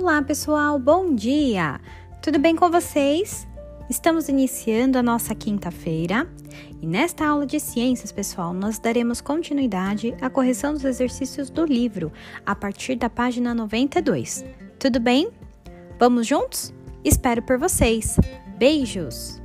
Olá, pessoal, bom dia! Tudo bem com vocês? Estamos iniciando a nossa quinta-feira e nesta aula de ciências, pessoal, nós daremos continuidade à correção dos exercícios do livro a partir da página 92. Tudo bem? Vamos juntos? Espero por vocês! Beijos!